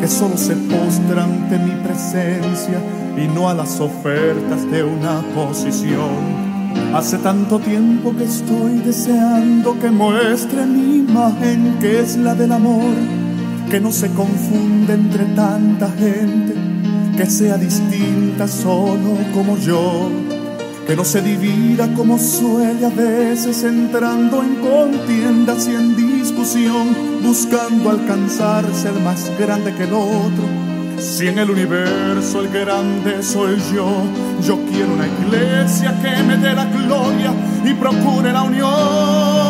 que solo se postra ante mi presencia y no a las ofertas de una posición. Hace tanto tiempo que estoy deseando que muestre mi imagen que es la del amor, que no se confunde entre tanta gente, que sea distinta solo como yo no se divida como suele a veces entrando en contiendas y en discusión, buscando alcanzar ser más grande que el otro. Si en el universo el grande soy yo, yo quiero una iglesia que me dé la gloria y procure la unión.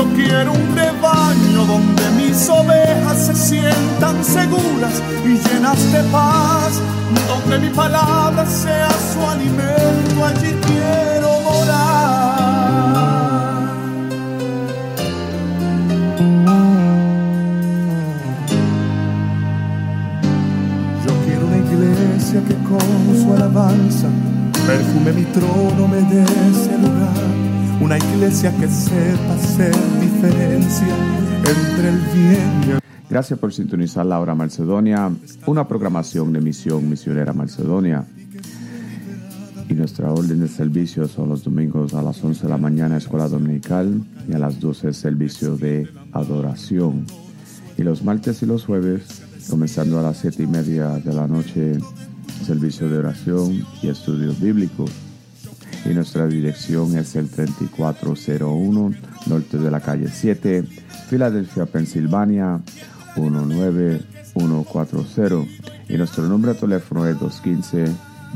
Yo quiero un rebaño donde mis ovejas se sientan seguras y llenas de paz, donde mi palabra sea su alimento, allí quiero morar. Yo quiero una iglesia que con su alabanza perfume mi trono, me dé ese lugar. Una iglesia que sepa hacer diferencia entre el bien y el Gracias por sintonizar la hora Macedonia, una programación de misión misionera Macedonia. Y nuestra orden de servicio son los domingos a las 11 de la mañana escuela dominical y a las 12 servicio de adoración. Y los martes y los jueves, comenzando a las 7 y media de la noche, servicio de oración y estudio bíblico. Y nuestra dirección es el 3401 norte de la calle 7, Filadelfia, Pensilvania 19140. Y nuestro número de teléfono es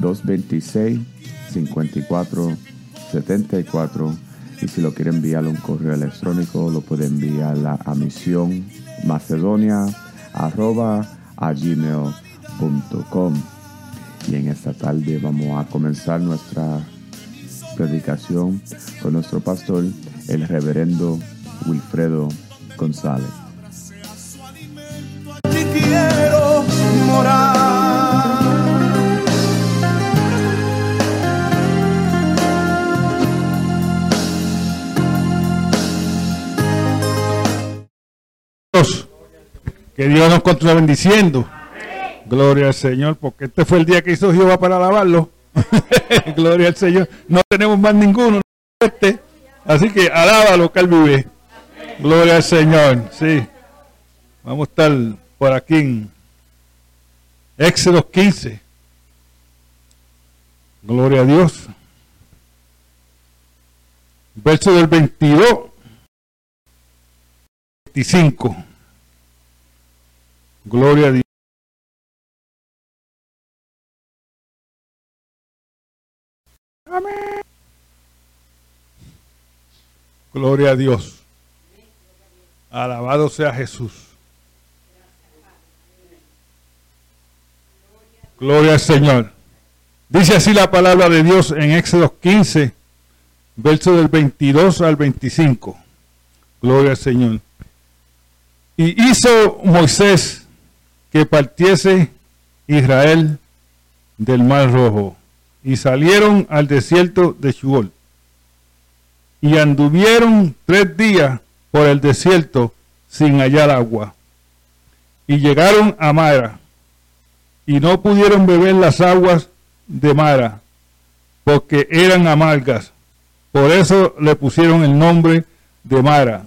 215-226-5474. Y si lo quiere enviar un correo electrónico, lo puede enviar a, a misión macedonia arroba a gmail.com. Y en esta tarde vamos a comenzar nuestra predicación con nuestro pastor, el reverendo Wilfredo González. Que Dios nos continúe bendiciendo. Gloria al Señor, porque este fue el día que hizo Jehová para alabarlo. Gloria al Señor. No tenemos más ninguno. Este. Así que alábalo que él vive. Gloria al Señor. Sí. Vamos a estar por aquí en Éxodo 15. Gloria a Dios. Verso del 22. 25. Gloria a Dios. Amén. Gloria a Dios. Alabado sea Jesús. Gloria al Señor. Dice así la palabra de Dios en Éxodo 15, verso del 22 al 25. Gloria al Señor. Y hizo Moisés que partiese Israel del mar rojo y salieron al desierto de Shuol. Y anduvieron tres días por el desierto sin hallar agua. Y llegaron a Mara y no pudieron beber las aguas de Mara porque eran amargas. Por eso le pusieron el nombre de Mara.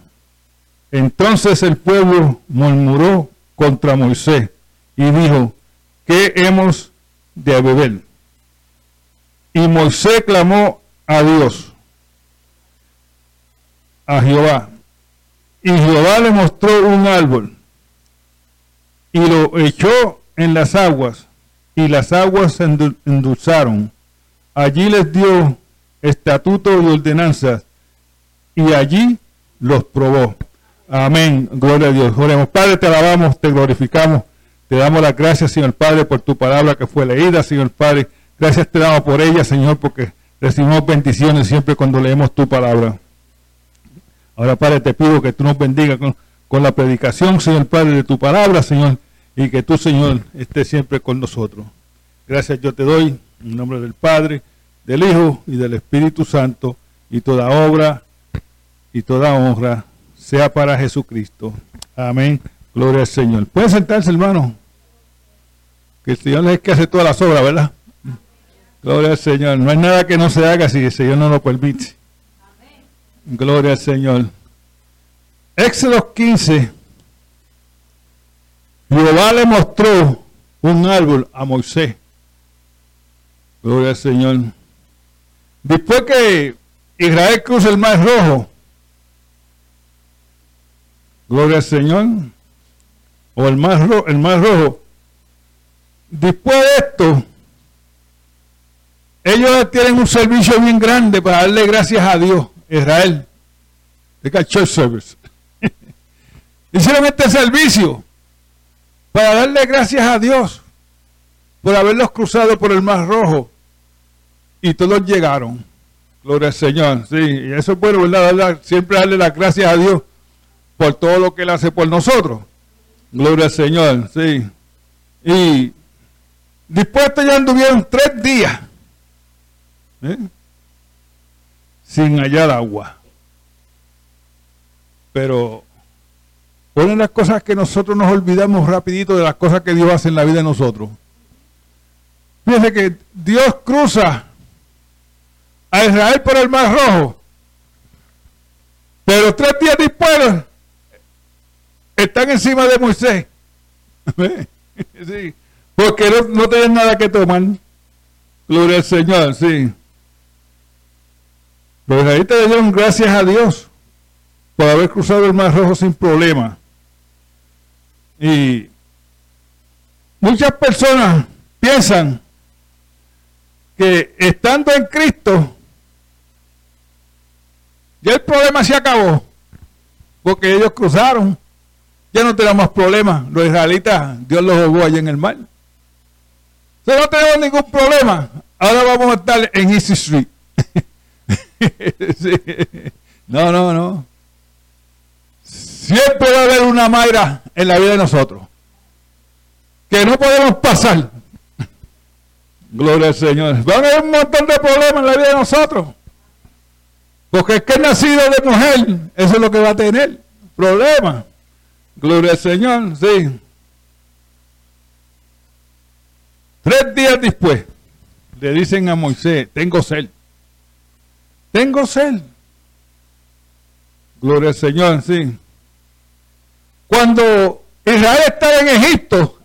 Entonces el pueblo murmuró contra Moisés y dijo, ¿qué hemos de beber? Y Moisés clamó a Dios a Jehová. Y Jehová le mostró un árbol y lo echó en las aguas y las aguas se endulzaron. Allí les dio estatutos y ordenanzas y allí los probó. Amén. Gloria a Dios. Oremos. Padre, te alabamos, te glorificamos. Te damos las gracias, Señor Padre, por tu palabra que fue leída, Señor Padre. Gracias te damos por ella, Señor, porque recibimos bendiciones siempre cuando leemos tu palabra. Ahora, Padre, te pido que tú nos bendigas con, la predicación, Señor Padre, de tu palabra, Señor, y que tú, Señor, estés siempre con nosotros. Gracias yo te doy en nombre del Padre, del Hijo y del Espíritu Santo, y toda obra y toda honra sea para Jesucristo. Amén. Gloria al Señor. Pueden sentarse, hermano. Que el Señor es que hace todas las obras, ¿verdad? Gloria al Señor. No hay nada que no se haga si el Señor no lo permite. Gloria al Señor. Éxodo 15. Jehová le mostró un árbol a Moisés. Gloria al Señor. Después que Israel cruza el mar rojo, Gloria al Señor. O el mar, rojo, el mar rojo. Después de esto, ellos tienen un servicio bien grande para darle gracias a Dios, Israel. De Church Service. Hicieron este servicio para darle gracias a Dios por haberlos cruzado por el Mar Rojo. Y todos llegaron. Gloria al Señor. Sí, y eso es bueno, ¿verdad? Siempre darle las gracias a Dios por todo lo que Él hace por nosotros. Gloria al Señor, sí. Y después ya anduvieron tres días ¿eh? sin hallar agua. Pero una las cosas que nosotros nos olvidamos rapidito de las cosas que Dios hace en la vida de nosotros. Fíjense que Dios cruza a Israel por el Mar Rojo. Pero tres días después están encima de Moisés. sí, porque no, no tienen nada que tomar. Gloria al Señor, sí. Pues ahí te dieron gracias a Dios por haber cruzado el Mar Rojo sin problema. Y muchas personas piensan que estando en Cristo, ya el problema se acabó, porque ellos cruzaron ya no tenemos más problemas. Los israelitas, Dios los jugó allá en el mar. Entonces no tenemos ningún problema. Ahora vamos a estar en Easy Street. No, no, no. Siempre va a haber una Mayra en la vida de nosotros. Que no podemos pasar. Gloria al Señor. Va a haber un montón de problemas en la vida de nosotros. Porque es que nacido de mujer, eso es lo que va a tener. Problemas. Gloria al Señor, sí. Tres días después, le dicen a Moisés, tengo sed. Tengo sed. Gloria al Señor, sí. Cuando Israel estaba en Egipto,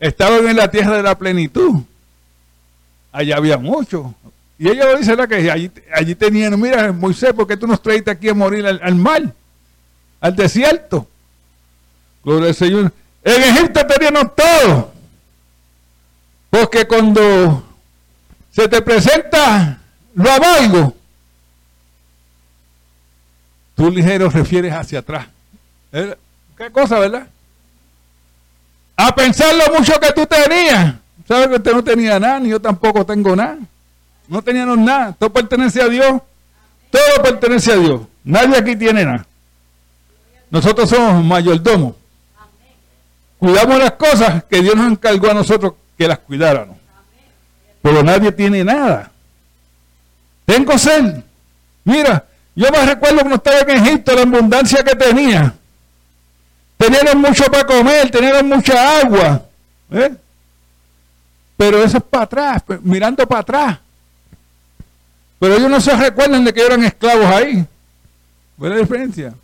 estaban en la tierra de la plenitud. Allá había mucho. Y ella lo dice, que allí, allí tenían, mira, Moisés, ¿por qué tú nos traiste aquí a morir al, al mar? Al desierto. Gloria al Señor. En Egipto teníamos todo. Porque cuando se te presenta lo amargo, tú ligero refieres hacia atrás. ¿Qué cosa, verdad? A pensar lo mucho que tú tenías. ¿Sabes que usted no tenía nada? Ni yo tampoco tengo nada. No teníamos nada. Todo pertenece a Dios. Todo pertenece a Dios. Nadie aquí tiene nada. Nosotros somos mayordomos. Cuidamos las cosas que Dios nos encargó a nosotros que las cuidáramos. Pero nadie tiene nada. Tengo sed. Mira, yo me recuerdo cuando estaba en Egipto, la abundancia que tenía. Tenían mucho para comer, tenían mucha agua. ¿eh? Pero eso es para atrás, mirando para atrás. Pero ellos no se recuerdan de que eran esclavos ahí. ¿Cuál es la diferencia?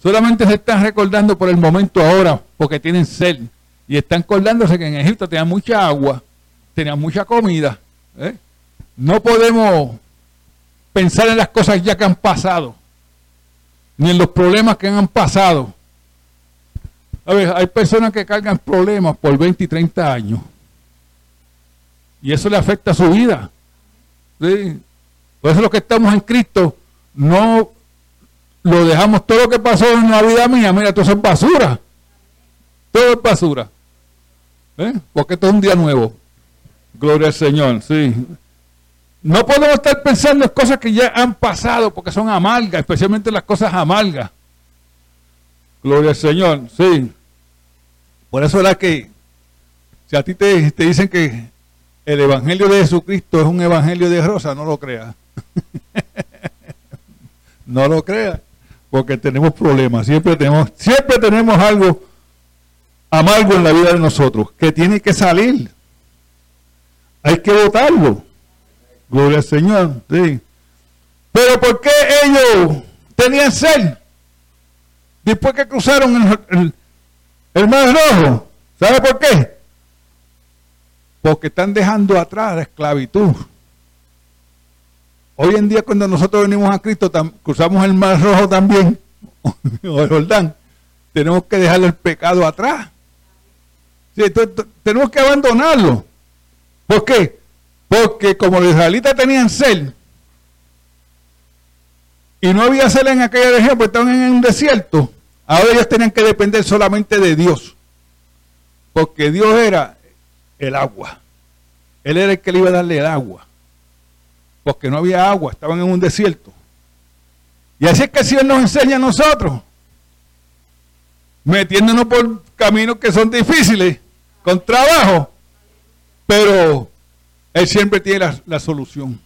Solamente se están recordando por el momento ahora, porque tienen sed. Y están acordándose que en Egipto tenían mucha agua, tenían mucha comida. ¿eh? No podemos pensar en las cosas ya que han pasado. ni en los problemas que han pasado. A ver, hay personas que cargan problemas por 20 y 30 años. Y eso le afecta a su vida. Por eso los que estamos en Cristo no lo dejamos todo lo que pasó en la vida mía. Mira, todo eso es basura. Todo es basura. ¿Eh? Porque esto es un día nuevo. Gloria al Señor, sí. No podemos estar pensando en cosas que ya han pasado porque son amargas, especialmente las cosas amargas. Gloria al Señor, sí. Por eso es que si a ti te, te dicen que el Evangelio de Jesucristo es un Evangelio de rosa, no lo creas. no lo creas, porque tenemos problemas, siempre tenemos, siempre tenemos algo amargo en la vida de nosotros, que tiene que salir. Hay que votarlo. Gloria al Señor. Sí. Pero ¿por qué ellos tenían sed? Después que cruzaron el, mar rojo. ¿Sabe por qué? Porque están dejando atrás la esclavitud. Hoy en día cuando nosotros venimos a Cristo, cruzamos el mar rojo también, o el Jordán, tenemos que dejar el pecado atrás. tenemos que abandonarlo. ¿Por qué? Porque como los israelitas tenían sed y no había sed en aquella región, pues estaban en un desierto, ahora ellos tenían que depender solamente de Dios. Porque Dios era el agua. Él era el que le iba a darle el agua. Porque no había agua, estaban en un desierto. Y así es que el Señor nos enseña a nosotros, metiéndonos por caminos que son difíciles, con trabajo, pero Él siempre tiene la, solución.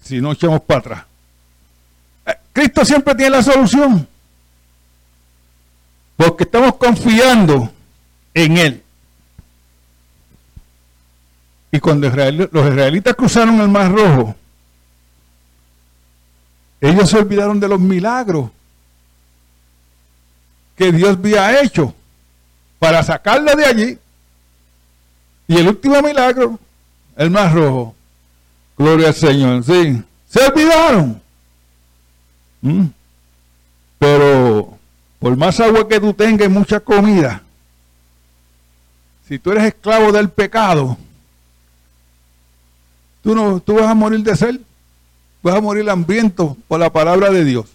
Si no echamos para atrás. Eh, Cristo siempre tiene la solución. Porque estamos confiando en Él. Y cuando los israelitas cruzaron el Mar Rojo, ellos se olvidaron de los milagros que Dios había hecho para sacarla de allí. Y el último milagro, el más rojo. Gloria al Señor. Sí. Se olvidaron. ¿Mm? Pero por más agua que tú tengas y mucha comida, si tú eres esclavo del pecado, tú, no, tú vas a morir de sed. Vas a morir hambriento por la palabra de Dios.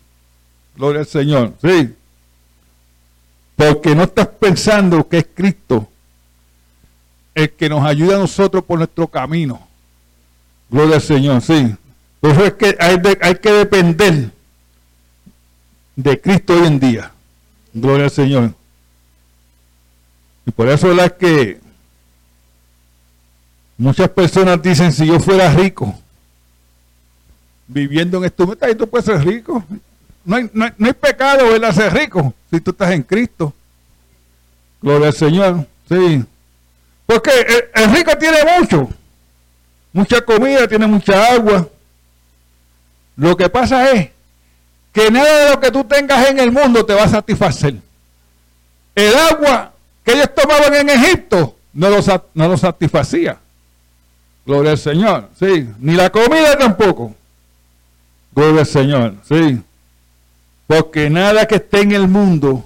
Gloria al Señor. Sí. Porque no estás pensando que es Cristo el que nos ayuda a nosotros por nuestro camino. Gloria al Señor, sí. Por eso es que hay, hay que depender de Cristo hoy en día. Gloria al Señor. Y por eso es la que muchas personas dicen, si yo fuera rico, viviendo en esto, tú puedes ser rico. No hay, no, hay, pecado el ser rico si tú estás en Cristo. Gloria al Señor. Sí. Porque el, rico tiene mucho, mucha comida, tiene mucha agua. Lo que pasa es que nada de lo que tú tengas en el mundo te va a satisfacer. El agua que ellos tomaban en Egipto no lo, no lo satisfacía. Gloria al Señor, sí. Ni la comida tampoco. Gloria al Señor, sí. Porque nada que esté en el mundo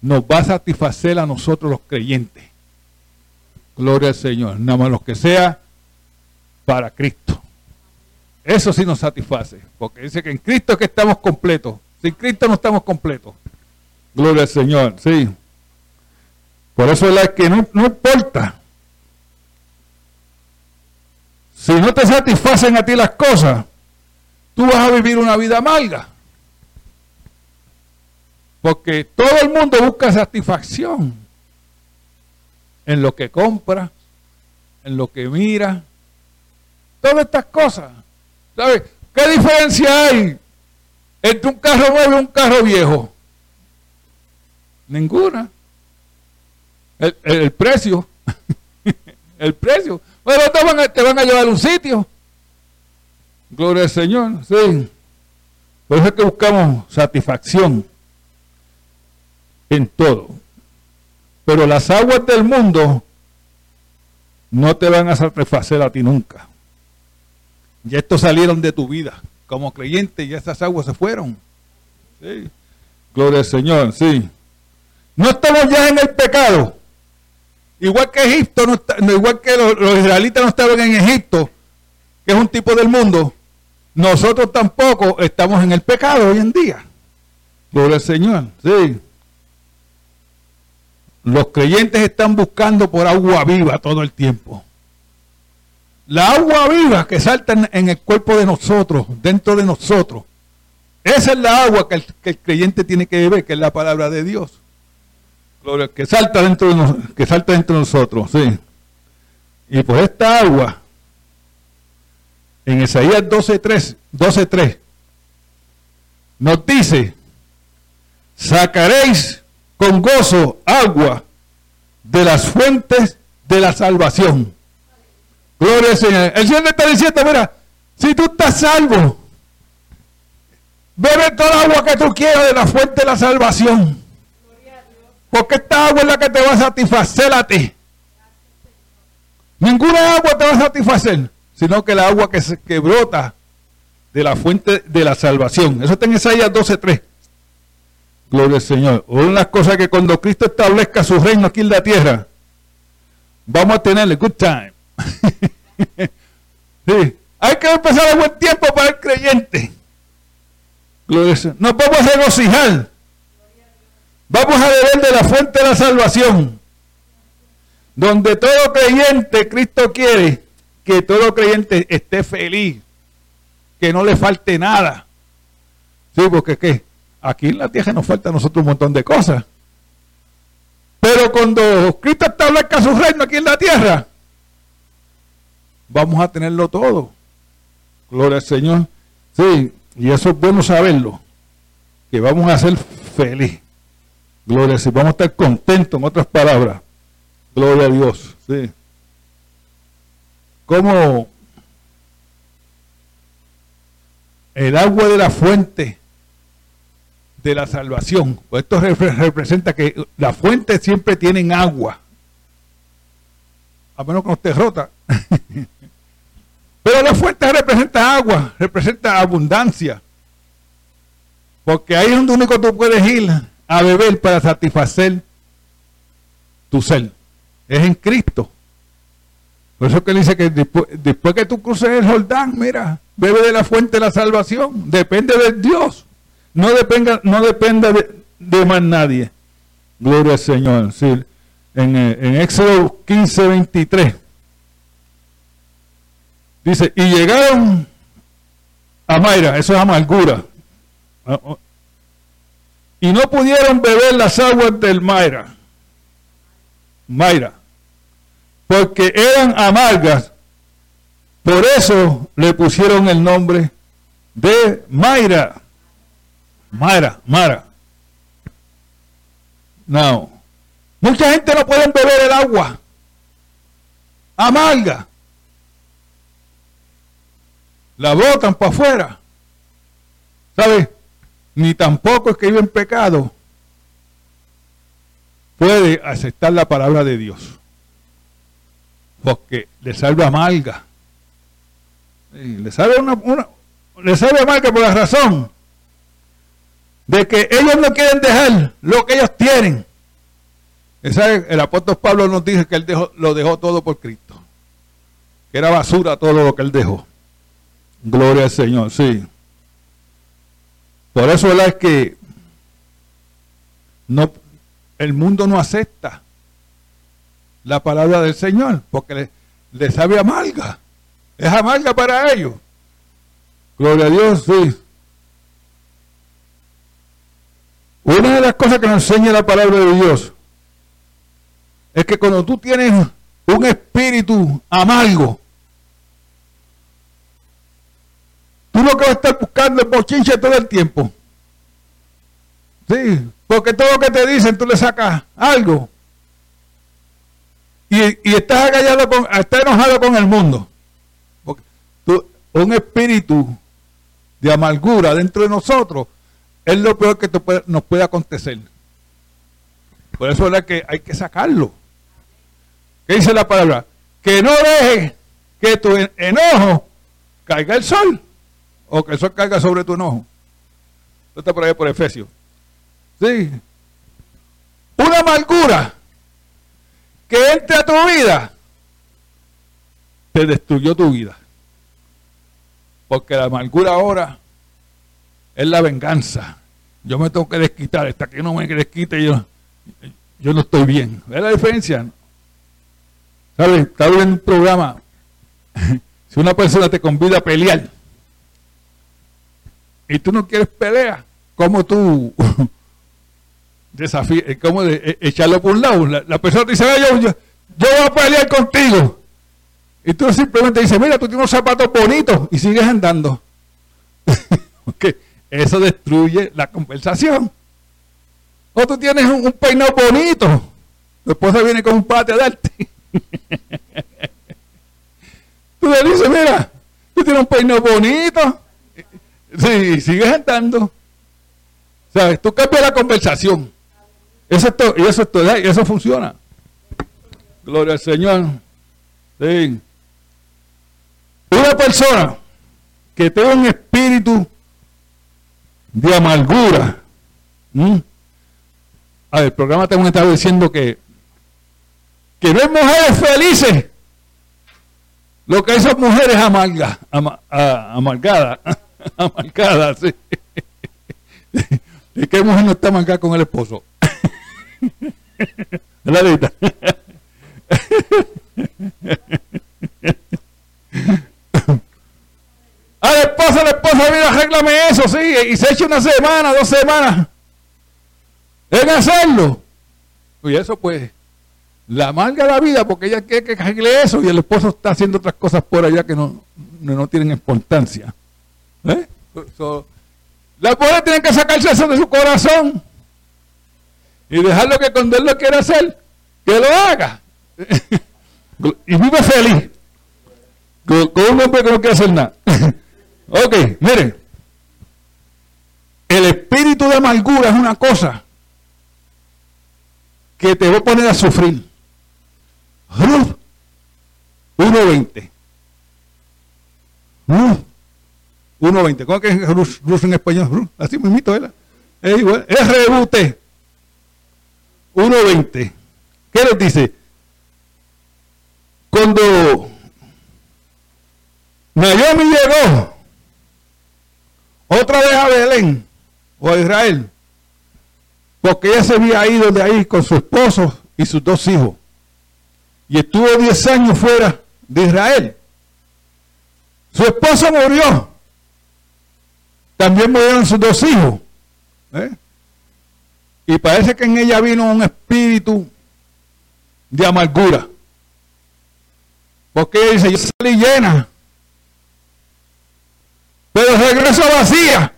nos va a satisfacer a nosotros los creyentes. Gloria al Señor. Nada más lo que sea para Cristo. Eso sí nos satisface. Porque dice que en Cristo es que estamos completos. Sin Cristo no estamos completos. Gloria al Señor. Sí. Por eso es la que no, no importa. Si no te satisfacen a ti las cosas, tú vas a vivir una vida amarga. Porque todo el mundo busca satisfacción en lo que compra, en lo que mira, todas estas cosas. ¿Sabes? ¿Qué diferencia hay entre un carro nuevo y un carro viejo? Ninguna. El, precio. el precio. Bueno, te van, a, te van a llevar a un sitio. Gloria al Señor. Sí. Por eso es que buscamos satisfacción en todo. Pero las aguas del mundo no te van a satisfacer a ti nunca. Ya estos salieron de tu vida. Como creyente, ya esas aguas se fueron. Sí. Gloria al Señor, sí. No estamos ya en el pecado. Igual que Egipto, no igual que los, israelitas no estaban en Egipto, que es un tipo del mundo, nosotros tampoco estamos en el pecado hoy en día. Gloria al Señor, sí. Los creyentes están buscando por agua viva todo el tiempo. La agua viva que salta en, el cuerpo de nosotros, dentro de nosotros. Esa es la agua que el, creyente tiene que beber, que es la palabra de Dios. Gloria, que salta dentro de, que salta dentro de nosotros, sí. Y por esta agua, en Isaías 12.3, 12.3, nos dice, sacaréis con gozo agua de las fuentes de la salvación. Gloria al Señor. El Señor está diciendo, mira, si tú estás salvo, bebe toda el agua que tú quieras de la fuente de la salvación. Porque esta agua es la que te va a satisfacer a ti. Ninguna agua te va a satisfacer, sino que la agua que, se, que brota de la fuente de la salvación. Eso está en Isaías 12.3. Gloria al Señor. Una cosas que cuando Cristo establezca su reino aquí en la tierra, vamos a tenerle good time. Hay que empezar a buen tiempo para el creyente. Gloria al Señor. Nos vamos a regocijar. Vamos a beber de la fuente de la salvación. Donde todo creyente, Cristo quiere que todo creyente esté feliz. Que no le falte nada. Sí, porque ¿qué? Aquí en la tierra nos falta a nosotros un montón de cosas. Pero cuando Cristo establezca su reino aquí en la tierra, vamos a tenerlo todo. Gloria al Señor. Sí, y eso es bueno saberlo. Que vamos a ser felices. Gloria a Dios. Vamos a estar contentos, en otras palabras. Gloria a Dios. Sí. Como el agua de la fuente de la salvación. Pues esto representa que la fuente siempre tienen agua. A menos que no esté rota. Pero la fuente representa agua, representa abundancia. Porque ahí es donde único tú puedes ir a beber para satisfacer tu ser. Es en Cristo. Por eso que él dice que después, después que tú cruces el Jordán, mira, bebe de la fuente de la salvación. Depende de Dios. No dependa, no dependa de, más nadie. Gloria al Señor. Sí. En, eh, en Éxodo 15, 23. Dice, y llegaron a Mayra, eso es amargura. Ah, oh. Y no pudieron beber las aguas del Mayra. Mayra. Porque eran amargas. Por eso le pusieron el nombre de Mayra. Mara, Mara. No. Mucha gente no puede beber el agua. Amarga. La botan para afuera. ¿Sabe? Ni tampoco es que vive en pecado. Puede aceptar la palabra de Dios. Porque le salve amarga. Le salve una, una le salve amarga por la razón de que ellos no quieren dejar lo que ellos tienen. El apóstol Pablo nos dice que él lo dejó todo por Cristo. Que era basura todo lo que él dejó. Gloria al Señor, sí. Por eso es que no, el mundo no acepta la palabra del Señor, porque le, le sabe amarga. Es amarga para ellos. Gloria a Dios, sí. Una de las cosas que nos enseña la palabra de Dios es que cuando tú tienes un espíritu amargo, tú no que vas a estar buscando el bochinche todo el tiempo. Sí, porque todo lo que te dicen tú le sacas algo. Y, estás agallado con, estás enojado con el mundo. Un espíritu de amargura dentro de nosotros es lo peor que nos puede acontecer. Por eso es que hay que sacarlo. ¿Qué dice la palabra? Que no deje que tu enojo caiga el sol o que el sol caiga sobre tu enojo. está por ahí por Efesios. Sí. Una amargura que entre a tu vida te destruyó tu vida. Porque la amargura ahora es la venganza. Yo me tengo que desquitar, hasta que no me desquite yo, yo no estoy bien. ¿Ves la diferencia? ¿Sabes? Estaba viendo un programa. si una persona te convida a pelear y tú no quieres pelear, ¿cómo tú desafías? ¿Cómo de, e, echarlo por un lado? La, persona te dice, yo, yo, yo voy a pelear contigo. Y tú simplemente dices, mira, tú tienes unos zapatos bonitos y sigues andando. Porque eso destruye la conversación. O tú tienes un, peinado bonito. Después se viene con un pate a darte. tú le dices, mira, tú tienes un peinado bonito. Sí, sigues andando. ¿Sabes? Tú cambias la conversación. Eso es todo, y eso es todo, y eso funciona. Gloria al Señor. Una persona que tenga un espíritu de amargura. A ver, el programa tengo estado diciendo que, que no mujeres felices. Lo que hay son mujeres amargas, amargadas, amargadas, sí. ¿Y qué mujer no está amargada con el esposo? La A la esposa, la esposa, mira, arréglame eso, sí, y se echa una semana, dos semanas en hacerlo. Y eso pues, la amarga la vida porque ella quiere que arregle eso y el esposo está haciendo otras cosas por allá que no, no, tienen importancia. ¿Eh? la mujer tiene que sacarse eso de su corazón y dejarlo que cuando él lo quiera hacer, que lo haga. y vive feliz. Con un hombre que no quiere hacer nada. Ok, mire. El espíritu de amargura es una cosa que te va a poner a sufrir. Ruth 1.20. Ruth 1.20. ¿Cómo que es Ruth, en español? Así mismito, ¿verdad? Es igual. RUT 1.20. ¿Qué nos dice? Cuando Naomi llegó otra vez a Belén o a Israel, porque ella se había ido de ahí con su esposo y sus dos hijos. Y estuvo 10 años fuera de Israel. Su esposo murió. También murieron sus dos hijos. ¿eh? Y parece que en ella vino un espíritu de amargura. Porque ella dice, yo salí llena pero regreso vacía.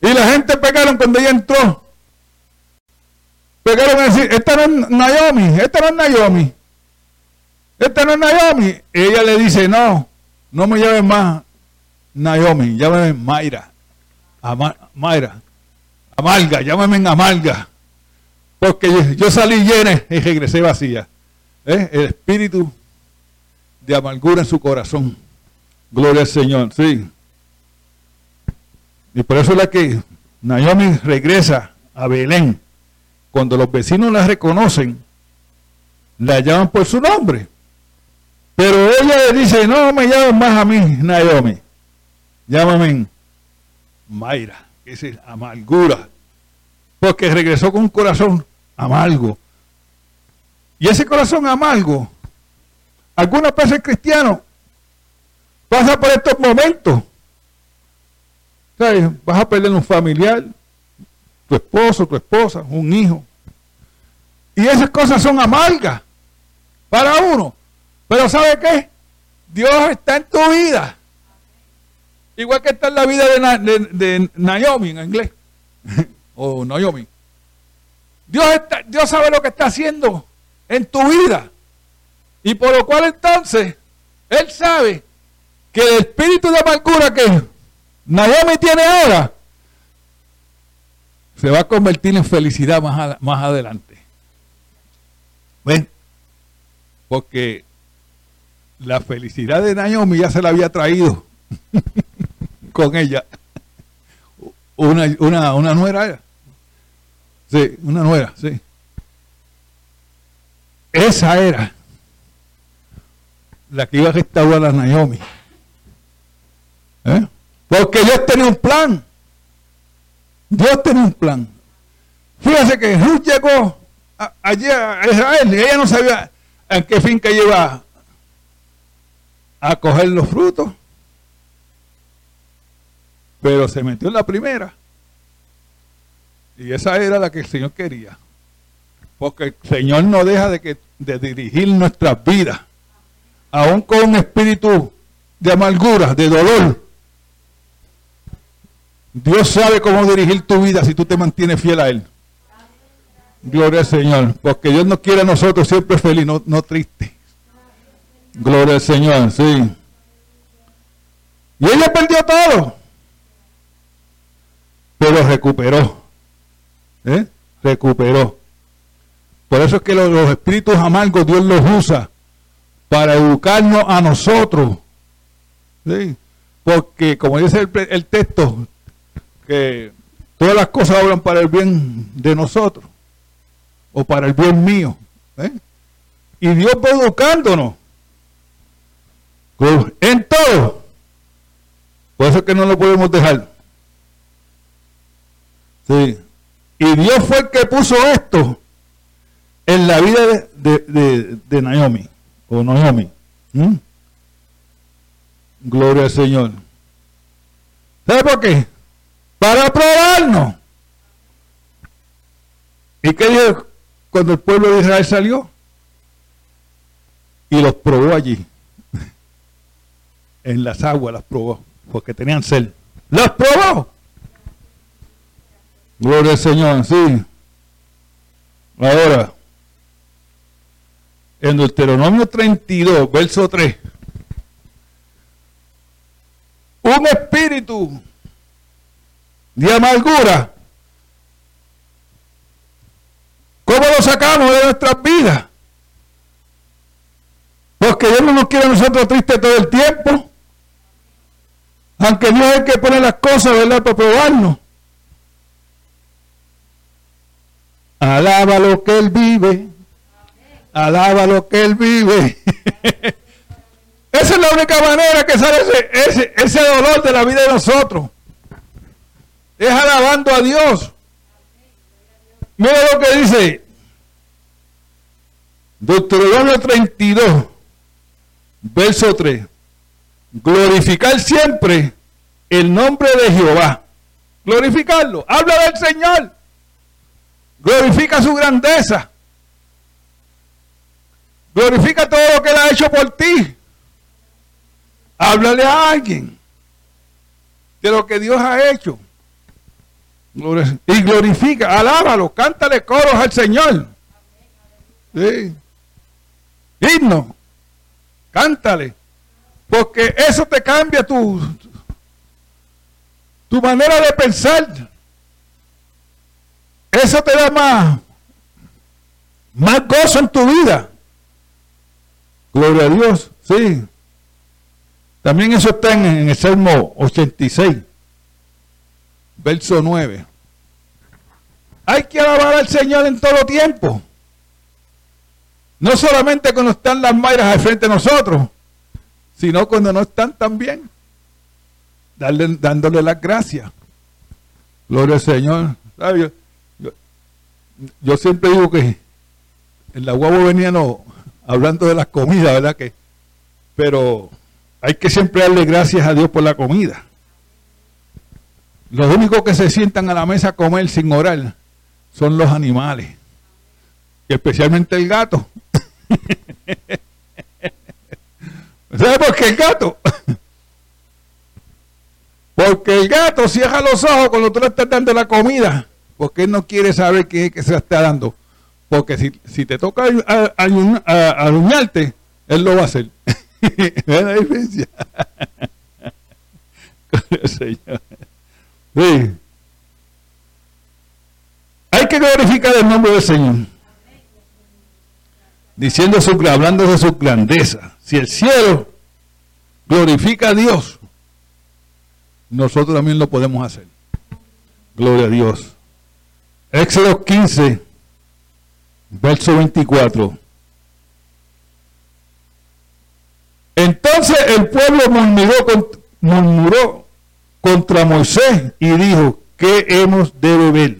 Y la gente pegaron cuando ella entró. Pegaron a decir, esta no es Naomi, esta no es Naomi. Esta no es Naomi. Y ella le dice, no, no me llames más Naomi, llámame Mayra. Mayra. Amarga, llámame Amarga. Porque yo, salí llena y regresé vacía. ¿Eh? El espíritu de amargura en su corazón. Gloria al Señor, sí. Y por eso es la que Naomi regresa a Belén. Cuando los vecinos la reconocen, la llaman por su nombre. Pero ella le dice, no me llamen más a mí, Naomi. Llámame Mayra, que es amargura. Porque regresó con un corazón amargo. Y ese corazón amargo, algunas veces cristianos Pasa por estos momentos. Vas a perder un familiar, tu esposo, tu esposa, un hijo. Y esas cosas son amargas para uno. Pero ¿sabe qué? Dios está en tu vida. Igual que está en la vida de, Naomi en inglés. o Naomi. Dios, está, Dios sabe lo que está haciendo en tu vida. Y por lo cual entonces, Él sabe que el espíritu de amargura que Naomi tiene ahora se va a convertir en felicidad más, más adelante. ¿Ven? Porque la felicidad de Naomi ya se la había traído con ella. una, una, una nuera. Sí, una nuera, sí. Esa era la que iba a restaurar a Naomi. ¿Eh? Porque Dios tenía un plan. Dios tenía un plan. Fíjese que Ruth llegó allí a Israel y ella no sabía en qué finca iba a coger los frutos. Pero se metió en la primera. Y esa era la que el Señor quería. Porque el Señor no deja de, que, de dirigir nuestras vidas. Aún con un espíritu de amargura, de dolor. Dios sabe cómo dirigir tu vida si tú te mantienes fiel a Él. Gloria al Señor. Porque Dios nos quiere a nosotros siempre feliz, no, no triste. Gloria al Señor, sí. Y ella perdió todo. Pero recuperó. ¿Eh? Recuperó. Por eso es que los, espíritus amargos Dios los usa para educarnos a nosotros. ¿Sí? Porque, como dice el, el texto, que todas las cosas hablan para el bien de nosotros o para el bien mío. ¿eh? Y Dios va educándonos en todo. Por eso es que no lo podemos dejar. Sí. Y Dios fue el que puso esto en la vida de, de, Naomi o Naomi. Gloria al Señor. ¿Sabe por qué? Para probarnos. ¿Y qué dijo cuando el pueblo de Israel salió? Y los probó allí. en las aguas las probó, porque tenían sed. ¡Las probó! Gloria al Señor, sí. Ahora, en Deuteronomio 32, verso 3. Un espíritu de amargura. ¿Cómo lo sacamos de nuestras vidas? Porque Dios no nos quiere a nosotros tristes todo el tiempo. Aunque no hay que poner las cosas, ¿verdad? Para probarnos. Alaba lo que Él vive. Alaba lo que Él vive. Esa es la única manera que sale ese, ese, dolor de la vida de nosotros. Es alabando a Dios. Mira lo que dice Deuteronomio 32, verso 3. Glorificar siempre el nombre de Jehová. Glorificarlo. Habla del Señor. Glorifica su grandeza. Glorifica todo lo que Él ha hecho por ti. Háblale a alguien de lo que Dios ha hecho. Y glorifica, alábalo, cántale coros al Señor. Sí. Himno, cántale. Porque eso te cambia tu, tu manera de pensar. Eso te da más, más gozo en tu vida. Gloria a Dios, sí. También eso está en, el Salmo 86, verso 9. Hay que alabar al Señor en todo tiempo. No solamente cuando están las mayras al frente de nosotros, sino cuando no están tan bien. dándole las gracias. Gloria al Señor. ¿Sabes? yo siempre digo que en la guagua venían hablando de las comidas, ¿verdad? Que, pero hay que siempre darle gracias a Dios por la comida. Los únicos que se sientan a la mesa a comer sin orar son los animales. Y especialmente el gato. ¿Sabe por qué el gato? Porque el gato cierra los ojos cuando tú le estás dando la comida porque él no quiere saber qué es que se está dando. Porque si, si te toca aluñarte, él lo va a hacer. ¿Ves la diferencia? Señor. Sí. Hay que glorificar el nombre del Señor. Diciendo su, hablando de su grandeza. Si el cielo glorifica a Dios, nosotros también lo podemos hacer. Gloria a Dios. Éxodo 15, verso 24. Entonces el pueblo murmuró, murmuró contra Moisés y dijo, ¿qué hemos de beber?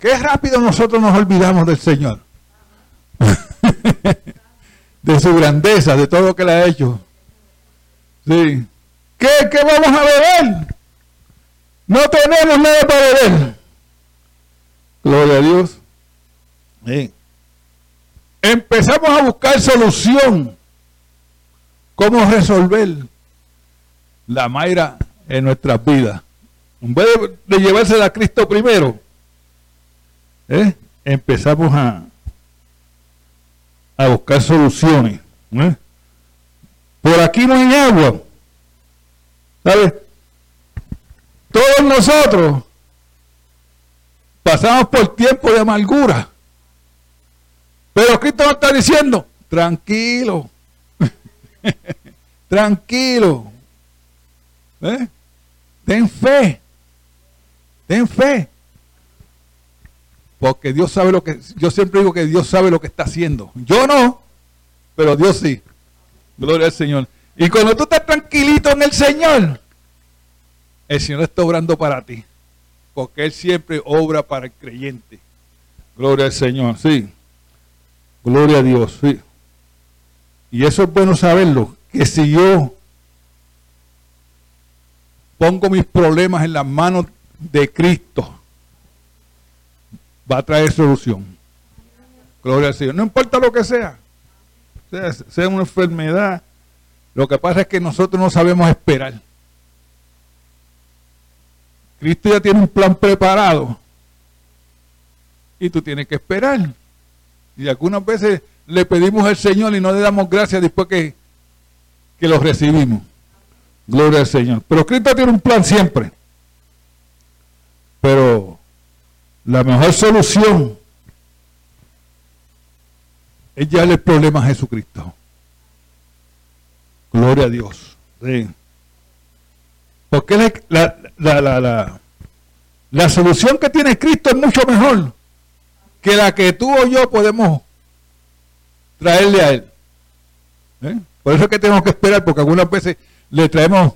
Qué rápido nosotros nos olvidamos del Señor. de su grandeza, de todo lo que le ha hecho. Sí. ¿Qué, ¿Qué vamos a beber? No tenemos nada para beber. Gloria a Dios. Sí. Empezamos a buscar solución. ¿Cómo resolver la Mayra en nuestras vidas? En vez de, llevársela a Cristo primero, ¿eh? empezamos a, a buscar soluciones. ¿eh? Por aquí no hay agua. ¿Sabes? Todos nosotros pasamos por tiempo de amargura. Pero Cristo nos está diciendo, tranquilo, tranquilo. ¿Eh? Ten fe, ten fe. Porque Dios sabe lo que, yo siempre digo que Dios sabe lo que está haciendo. Yo no, pero Dios sí. Gloria al Señor. Y cuando tú estás tranquilito en el Señor, el Señor está obrando para ti. Porque Él siempre obra para el creyente. Gloria al Señor, sí. Gloria a Dios, sí. Y eso es bueno saberlo, que si yo pongo mis problemas en las manos de Cristo, va a traer solución. Gloria al Señor. No importa lo que sea, sea, sea una enfermedad, lo que pasa es que nosotros no sabemos esperar. Cristo ya tiene un plan preparado y tú tienes que esperar. Y algunas veces le pedimos al Señor y no le damos gracias después que, que lo recibimos. Gloria al Señor. Pero Cristo tiene un plan siempre. Pero la mejor solución es llevarle el problema a Jesucristo. Gloria a Dios. Porque la, la, la, la, solución que tiene Cristo es mucho mejor que la que tú o yo podemos traerle a Él. ¿Eh? Por eso es que tenemos que esperar, porque algunas veces le traemos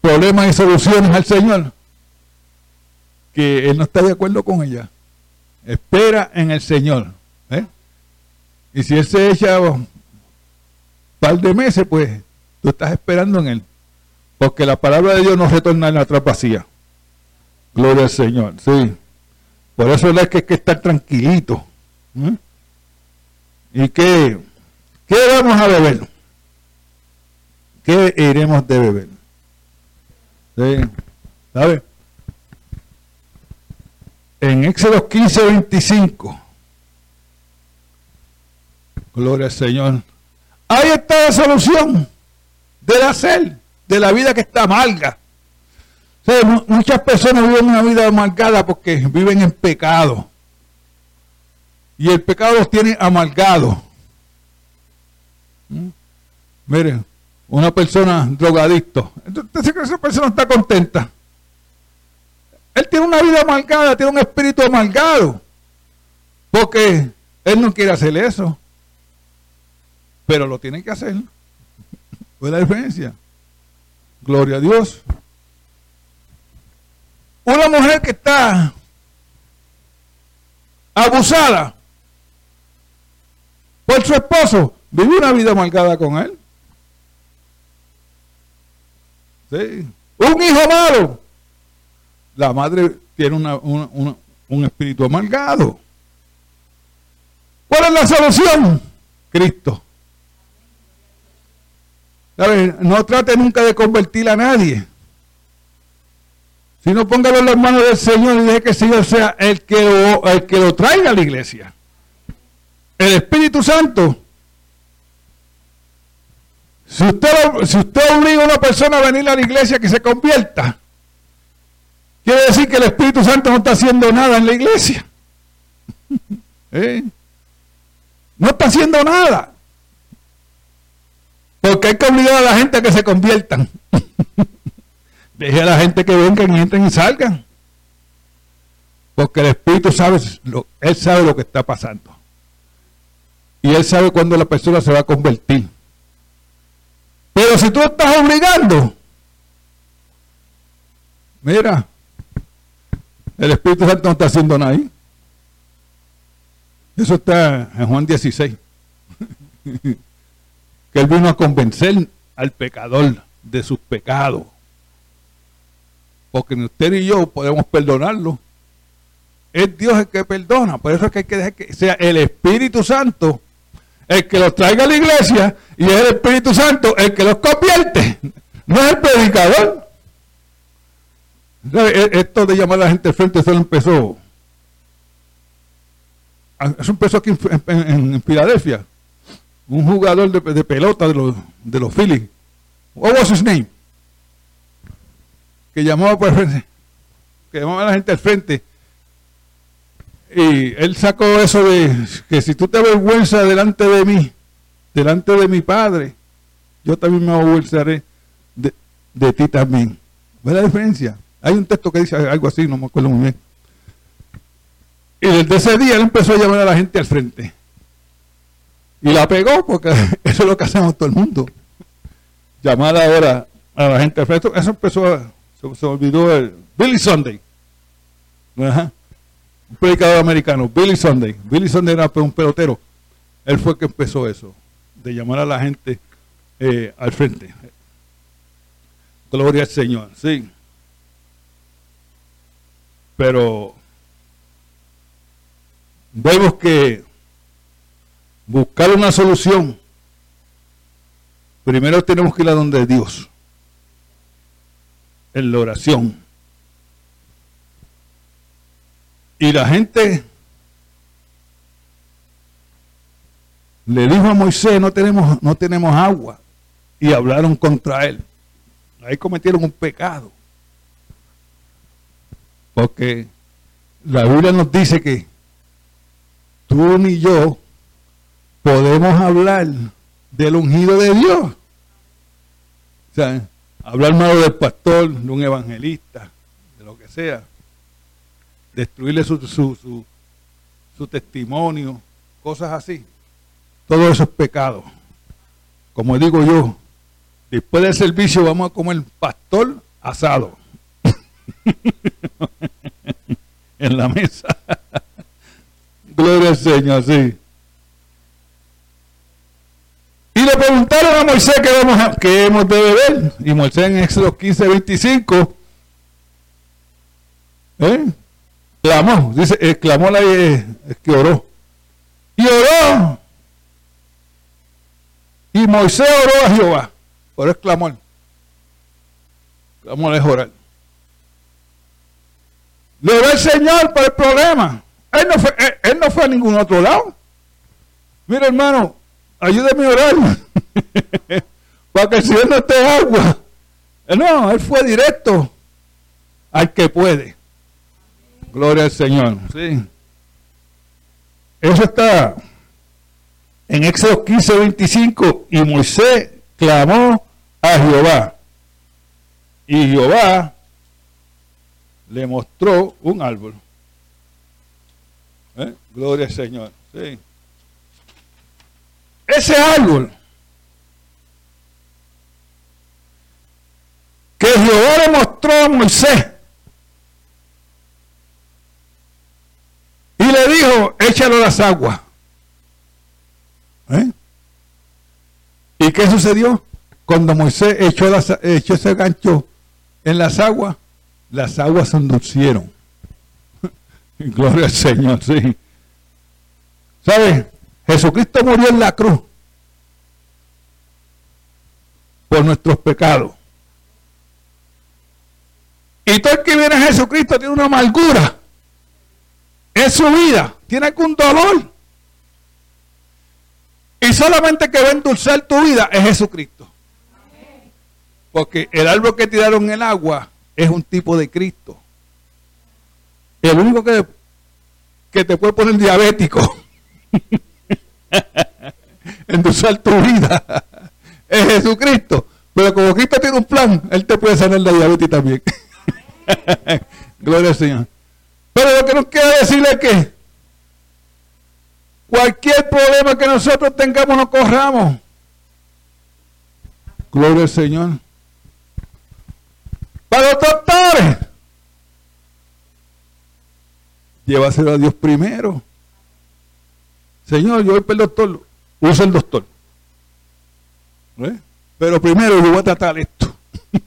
problemas y soluciones al Señor que Él no está de acuerdo con ella. Espera en el Señor. ¿eh? Y si Él se echa un par de meses, pues tú estás esperando en Él. Porque la palabra de Dios no retorna en la vacía. Gloria al Señor, sí. Por eso es que hay que estar tranquilito. ¿eh? ¿Y qué, qué vamos a beber? ¿Qué iremos de beber? ¿Sí? ¿Sabe? En Éxodo 15, 25. Gloria al Señor. Ahí está la solución de la sed, de la vida que está amarga muchas personas viven una vida amargada porque viven en pecado. Y el pecado los tiene amargados. ¿Mm? Miren, una persona drogadicto. Entonces esa persona está contenta. Él tiene una vida amargada, tiene un espíritu amargado. Porque él no quiere hacer eso. Pero lo tiene que hacer. ¿Cuál es la diferencia? Gloria a Dios. Una mujer que está abusada por su esposo, vive una vida marcada con él. Un hijo malo. La madre tiene un espíritu amargado. ¿Cuál es la solución? Cristo. No trate nunca de convertir a nadie. Si no, póngalo en las manos del Señor y deje que el Señor sea el que lo, el que lo traiga a la iglesia. El Espíritu Santo. Si usted, si usted obliga a una persona a venir a la iglesia que se convierta, quiere decir que el Espíritu Santo no está haciendo nada en la iglesia. ¿Eh? No está haciendo nada. Porque hay que obligar a la gente a que se conviertan. Deje a la gente que vengan y entren y salgan. Porque el Espíritu sabe, lo, Él sabe lo que está pasando. Y Él sabe cuándo la persona se va a convertir. Pero si tú estás obligando, mira, el Espíritu Santo no está haciendo nada ahí. Eso está en Juan 16. que Él vino a convencer al pecador de sus pecados. Porque ni usted ni yo podemos perdonarlo. Es Dios el que perdona. Por eso es que hay que dejar que sea el Espíritu Santo el que los traiga a la iglesia y es el Espíritu Santo el que los convierte. No es el predicador. E-, esto de llamar a la gente frente, eso empezó. Ah, eso empezó aquí en, Filadelfia. Un jugador de, pelota de los, de los Phillies. What was his name? Que llamaba por frente. Que llamaba a la gente al frente y él sacó eso de que si tú te avergüenzas delante de mí, delante de mi Padre, yo también me avergonzaré de, ti también. ¿Ves la diferencia? Hay un texto que dice algo así, no me acuerdo muy bien. Y desde ese día él empezó a llamar a la gente al frente. Y la pegó porque eso es lo que hacemos todo el mundo. Llamar ahora a la gente al frente. Eso empezó a, se, se olvidó el Billy Sunday. Ajá un predicador americano, Billy Sunday. Billy Sunday era un pelotero. Él fue el que empezó eso, de llamar a la gente eh, al frente. Gloria al Señor, sí. Pero vemos que buscar una solución, primero tenemos que ir a donde Dios, en la oración. Y la gente le dijo a Moisés, no tenemos, no tenemos agua. Y hablaron contra él. Ahí cometieron un pecado. Porque la Biblia nos dice que tú ni yo podemos hablar del ungido de Dios. O sea, hablar malo del pastor, de un evangelista, de lo que sea destruirle su, su, su, testimonio, cosas así. Todo eso es pecado. Como digo yo, después del servicio vamos a comer pastor asado. en la mesa. Gloria al Señor, sí. Y le preguntaron a Moisés qué, hemos, qué hemos de beber. Y Moisés en Éxodo 15, 25. ¿eh? Clamó, dice, exclamó la es que oró. Y oró. Y Moisés oró a Jehová. Por clamó. Clamó es orar. Le ve el Señor por el problema. Él no, fue, él, no fue a ningún otro lado. Mira, hermano, ayúdeme a orar. para que el Señor no esté agua. No, él fue directo al que puede. Gloria al Señor. Sí. Eso está en Éxodo 15, 25. Y Moisés clamó a Jehová. Y Jehová le mostró un árbol. ¿Eh? Gloria al Señor. Sí. Ese árbol que Jehová le mostró a Moisés le dijo, échalo las aguas. ¿Eh? ¿Y qué sucedió? Cuando Moisés echó, echó ese gancho en las aguas, las aguas se endulcieron. Gloria al Señor, sí. ¿Sabe? Jesucristo murió en la cruz por nuestros pecados. Y todo el que viene a Jesucristo tiene una amargura en su vida, tiene algún dolor. Y solamente que va a endulzar tu vida es Jesucristo. Porque el árbol que tiraron en el agua es un tipo de Cristo. El único que, que te puede poner diabético, endulzar tu vida, es Jesucristo. Pero como Cristo tiene un plan, Él te puede sanar la diabetes también. Gloria al Señor. Pero lo que nos quiere decir es que cualquier problema que nosotros tengamos, no corramos. Gloria al Señor. Para los doctores, llévaselo a Dios primero. Señor, yo voy para el doctor, usa el doctor. ¿Eh? Pero primero yo voy a tratar esto.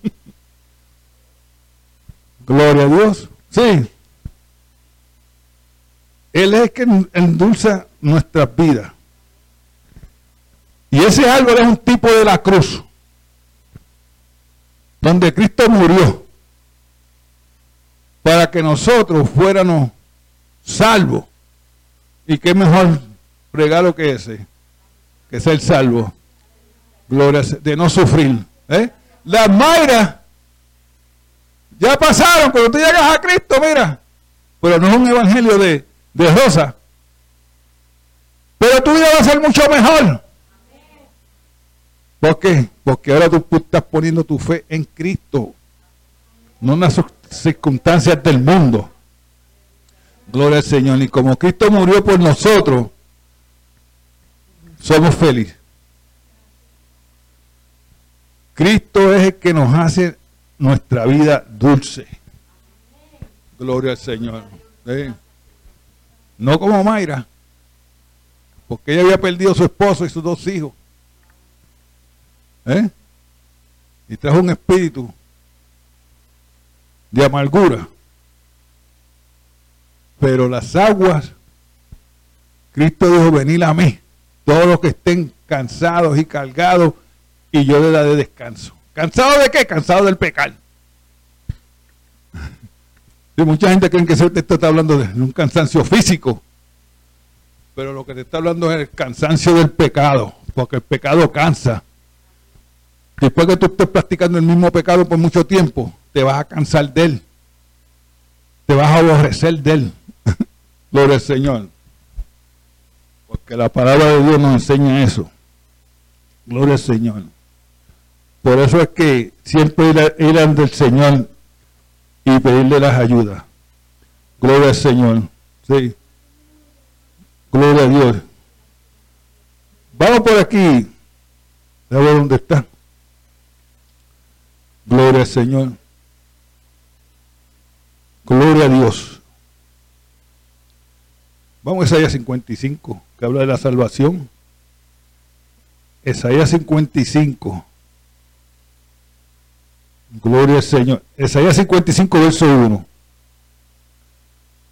Gloria a Dios. Sí. Él es el que endulza nuestras vidas. Y ese árbol es un tipo de la cruz, donde Cristo murió para que nosotros fuéramos salvos. Y qué mejor regalo que ese, que ser salvo. Gloria de no sufrir. ¿eh? Las Mayras ya pasaron cuando tú llegas a Cristo, mira. Pero no es un evangelio de, de rosa. Pero tu vida va a ser mucho mejor. ¿Por qué? Porque ahora tú estás poniendo tu fe en Cristo, no en las circunstancias del mundo. Gloria al Señor. Y como Cristo murió por nosotros, somos felices. Cristo es el que nos hace nuestra vida dulce. Gloria al Señor. No como Mayra, porque ella había perdido a su esposo y sus dos hijos. ¿Eh? Y trajo un espíritu de amargura. Pero las aguas, Cristo dijo, venid a mí, todos los que estén cansados y cargados, y yo le daré descanso. ¿Cansado de qué? Cansado del pecado. Y mucha gente cree que ese texto está hablando de un cansancio físico, pero lo que te está hablando es el cansancio del pecado, porque el pecado cansa. Después que tú estés practicando el mismo pecado por mucho tiempo, te vas a cansar de él. Te vas a aborrecer de él. Gloria al Señor. Porque la palabra de Dios nos enseña eso. Gloria al Señor. Por eso es que siempre ir el Señor y pedirle las ayudas. Gloria al Señor. Sí. Gloria a Dios. Vamos por aquí. A ver dónde está. Gloria al Señor. Gloria a Dios. Vamos a Isaías 55, que habla de la salvación. Isaías 55. Gloria al Señor. Isaías 55, verso 1.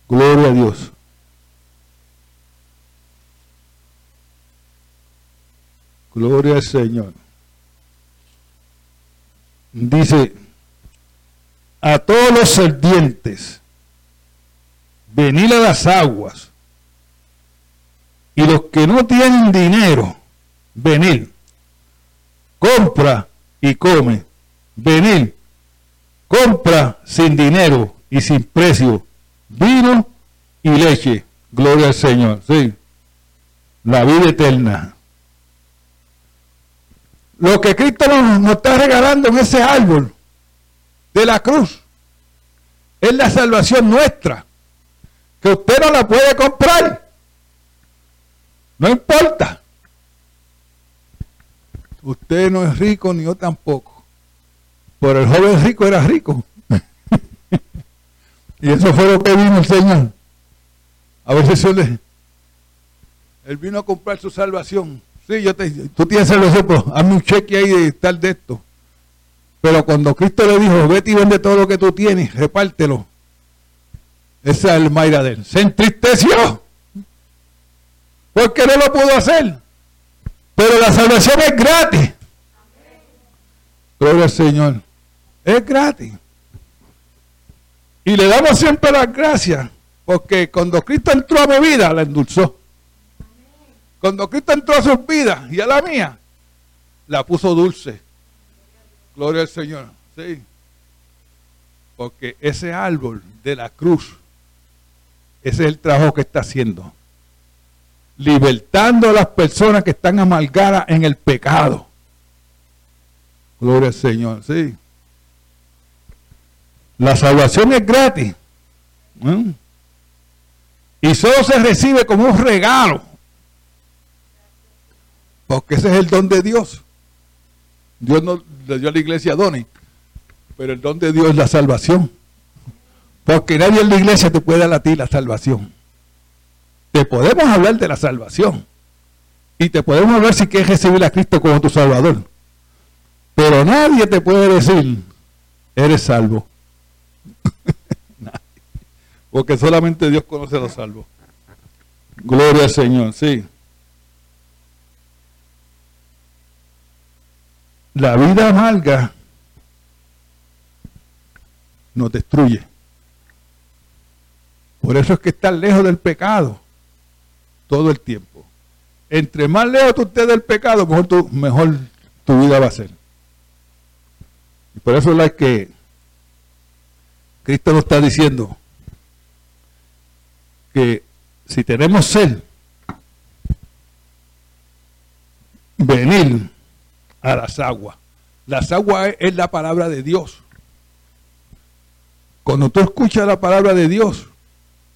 Gloria a Dios. Gloria al Señor. Dice, a todos los serpientes, venid a las aguas, y los que no tienen dinero, venid, compra y come, venid, compra sin dinero y sin precio, vino y leche, gloria al Señor, sí, la vida eterna. Lo que Cristo nos, está regalando en ese árbol de la cruz es la salvación nuestra, que usted no la puede comprar. No importa. Usted no es rico ni yo tampoco. Pero el joven rico era rico. y eso fue lo que vino el Señor. A veces se le... Él vino a comprar su salvación. Sí, yo te, tú tienes salvación, pero hazme un cheque ahí de tal de esto. Pero cuando Cristo le dijo, vete y vende todo lo que tú tienes, repártelo. Esa es el Mayra de él. Se entristeció. Porque no lo pudo hacer. Pero la salvación es gratis. Gloria al Señor. Es gratis. Y le damos siempre las gracias. Porque cuando Cristo entró a mi vida, la endulzó. Cuando Cristo entró a su vida y a la mía, la puso dulce. Gloria al Señor. Sí. Porque ese árbol de la cruz, ese es el trabajo que está haciendo libertando a las personas que están amargadas en el pecado. Gloria al Señor, sí. La salvación es gratis. ¿eh? Y solo se recibe como un regalo. Porque ese es el don de Dios. Dios no le dio a la iglesia dones. Pero el don de Dios es la salvación. Porque nadie en la iglesia te puede dar a ti la salvación. Te podemos hablar de la salvación. Y te podemos hablar si quieres recibir a Cristo como tu Salvador. Pero nadie te puede decir, eres salvo. Porque solamente Dios conoce a los salvos. Gloria al Señor, sí. La vida amarga nos destruye. Por eso es que estar lejos del pecado todo el tiempo. Entre más lejos tú estés del pecado, mejor tu, mejor tu vida va a ser. Y por eso es que Cristo nos está diciendo que si tenemos sed, venir a las aguas. Las aguas es la palabra de Dios. Cuando tú escuchas la palabra de Dios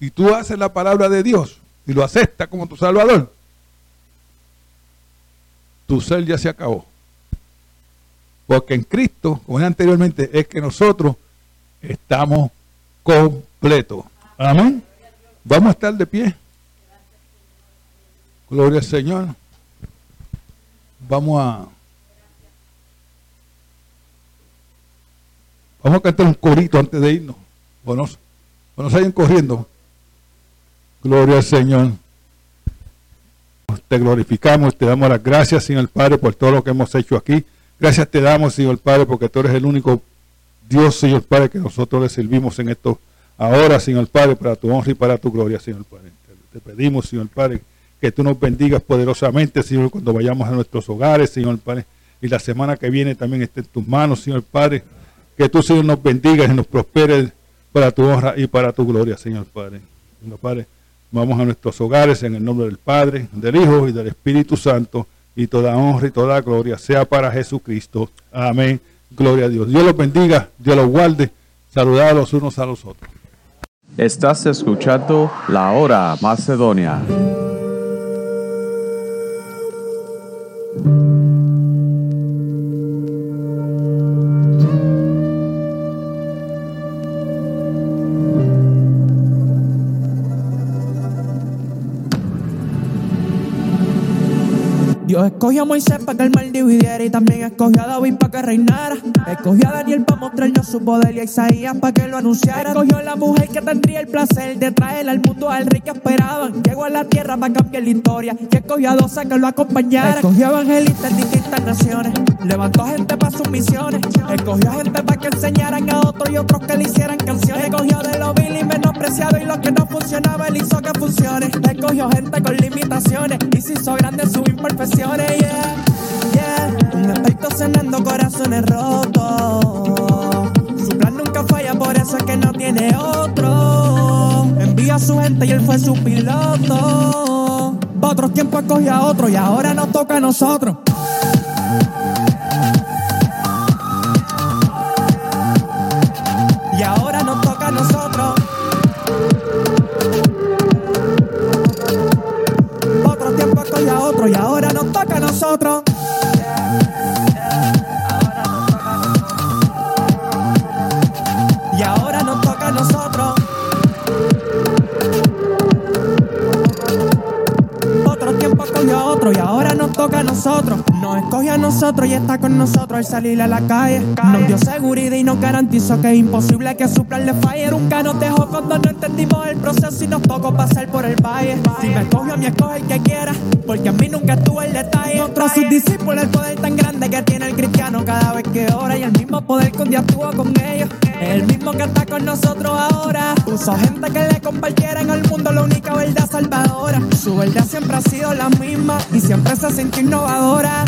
y tú haces la palabra de Dios y lo aceptas como tu Salvador, tu ser ya se acabó. Porque en Cristo, como anteriormente, es que nosotros estamos completos. Amén. Vamos a estar de pie. Gloria al Señor. Vamos a Vamos a cantar un corito antes de irnos. O no, o no salgan corriendo. Gloria al Señor. Te glorificamos, te damos las gracias, Señor Padre, por todo lo que hemos hecho aquí. Gracias te damos, Señor Padre, porque tú eres el único Dios, Señor Padre, que nosotros le servimos en esto ahora, Señor Padre, para tu honra y para tu gloria, Señor Padre. Te pedimos, Señor Padre, que tú nos bendigas poderosamente, Señor, cuando vayamos a nuestros hogares, Señor Padre. Y la semana que viene también esté en tus manos, Señor Padre. Que tú, Señor, nos bendigas y nos prosperes para tu honra y para tu gloria, Señor Padre. Señor Padre, vamos a nuestros hogares en el nombre del Padre, del Hijo y del Espíritu Santo. Y toda honra y toda gloria sea para Jesucristo. Amén. Gloria a Dios. Dios los bendiga, Dios los guarde. Saludad a los unos a los otros. Estás escuchando La Hora Macedonia. Dios escogió a Moisés para que el mal dividiera y también escogió a David para que reinara. Escogió a Daniel para mostrarnos su poder y a Isaías para que lo anunciara. Escogió a la mujer que tendría el placer de traer al mundo al rey que esperaban. Llegó a la tierra para cambiar la historia y escogió a dos a que lo acompañara. Escogió a evangelistas en distintas naciones. Levantó gente para sus misiones. Escogió a gente para que enseñaran a otros y otros que le hicieran canciones. Escogió de lo vil y menospreciado y lo que no funcionaba, él hizo que funcione. Escogió gente con limitaciones y se hizo grande sus imperfecciones. Yeah, yeah. Un efecto cenando corazones rotos. Su plan nunca falla, por eso es que no tiene otro. Envía a su gente y él fue su piloto. Pa' otros tiempos escogió a otro y ahora nos toca a nosotros. Nosotros y está con nosotros al salir a la calle. Nos dio seguridad y nos garantizó que es imposible que su plan le falle. Nunca nos dejó cuando no entendimos el proceso y nos tocó pasar por el valle. Si me escoge a mí, escoge el que quiera. Porque a mí nunca estuvo el detalle. Mostró a sus discípulos el poder tan grande que tiene el cristiano cada vez que ora. Y el mismo poder que un día estuvo con ellos. El mismo que está con nosotros ahora. Puso gente que le compartiera en el mundo la única verdad salvadora. Su verdad siempre ha sido la misma y siempre se sintió innovadora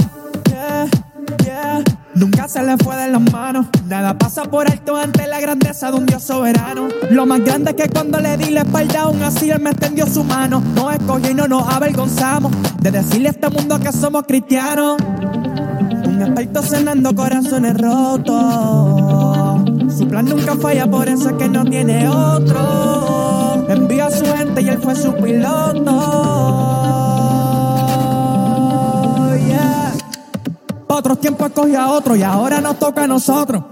se le fue de las manos. Nada pasa por alto ante la grandeza de un Dios soberano. Lo más grande es que cuando le di la espalda, aún así él me extendió su mano. Nos escogió y no nos avergonzamos de decirle a este mundo que somos cristianos. Un experto cenando corazones rotos. Su plan nunca falla, por eso es que no tiene otro. Envió a su gente y él fue su piloto. otros tiempos cogió a otro y ahora nos toca a nosotros.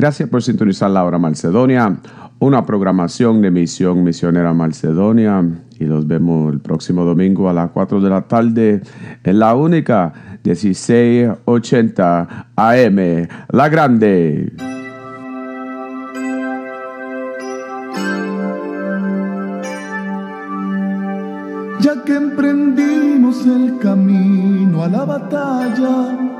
Gracias por sintonizar la hora Macedonia, una programación de Misión Misionera Macedonia. Y los vemos el próximo domingo a las 4 de la tarde en la única 1680 AM, La Grande. Ya que emprendimos el camino a la batalla,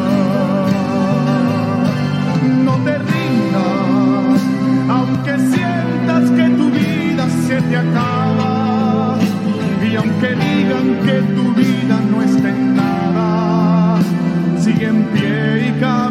Se acaba. Y aunque digan que tu vida no está en nada, sigue en pie y caminando,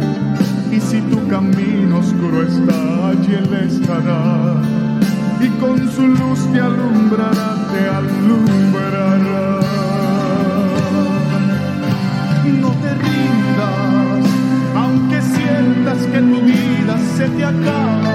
Y si tu camino oscuro está, allí Él estará. Y con su luz te alumbrará, te alumbrará. No te rindas, aunque sientas que tu vida se te acaba.